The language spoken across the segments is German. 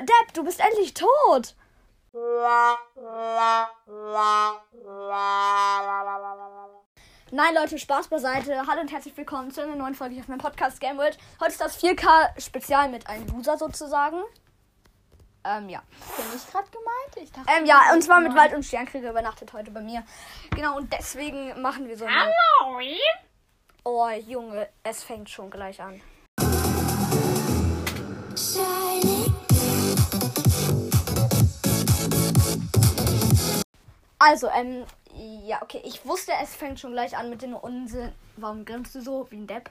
Depp, du bist endlich tot. Nein, Leute, Spaß beiseite. Hallo und herzlich willkommen zu einer neuen Folge hier auf meinem Podcast Game World. Heute ist das 4K-Spezial mit einem Loser sozusagen. Ähm, ja. Bin ich gerade gemeint? Ich dachte, Ähm, ja, und zwar mit Wald und Sternkrieger übernachtet heute bei mir. Genau, und deswegen machen wir so eine... Hallo! Oh, Junge, es fängt schon gleich an. Also, ähm, ja, okay, ich wusste, es fängt schon gleich an mit den Unsinn. Warum grinst du so wie ein Depp?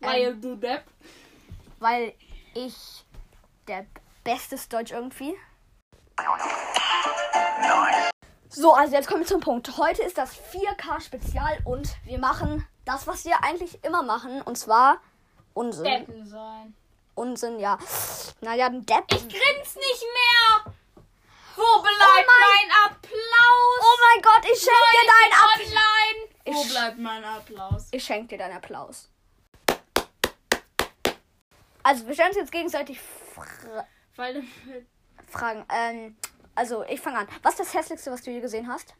Weil du Depp. Weil ich der bestes Deutsch irgendwie. So, also jetzt kommen wir zum Punkt. Heute ist das 4K Spezial und wir machen das, was wir eigentlich immer machen, und zwar Unsinn. Deppen sein. Unsinn, ja. Naja, ein Depp. Ich grins nicht mehr! Wo bleibt mein- mein Applaus? Oh mein Gott, ich schenke dir deinen Applaus. Online! Wo bleibt mein Applaus? Ich schenke dir deinen Applaus. Also, wir stellen uns jetzt gegenseitig Fra Weil Fragen. Ähm, also, ich fange an. Was ist das hässlichste, was du je gesehen hast?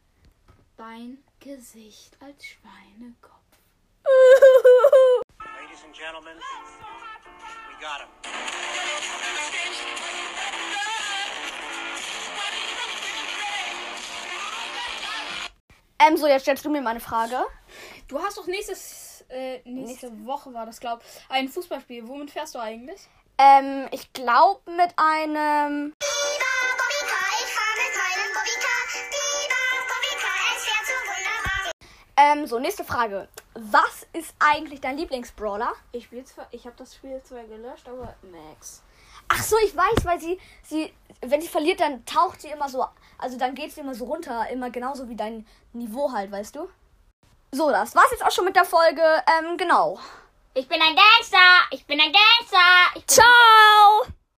dein Gesicht als Schweinekopf. Ladies and gentlemen, we got him. Ähm, so, jetzt stellst du mir mal eine Frage. Du hast doch nächstes, äh, nächste Woche war das, glaub, ein Fußballspiel. Womit fährst du eigentlich? Ähm, ich glaube mit einem. Biber Bobbycar, ich fahr mit meinem Bobbycar. Biber Bobbycar, es fährt so wunderbar. Ähm, so, nächste Frage. Was ist eigentlich dein Lieblingsbrawler? Ich spiel zwar, ich habe das Spiel zwar gelöscht, aber Max. Ach so, ich weiß, weil sie, sie, wenn sie verliert, dann taucht sie immer so, also dann geht sie immer so runter, immer genauso wie dein Niveau halt, weißt du? So, das war's jetzt auch schon mit der Folge. Ähm, genau. Ich bin ein Gangster! Ich bin ein Gangster! Ich bin Ciao!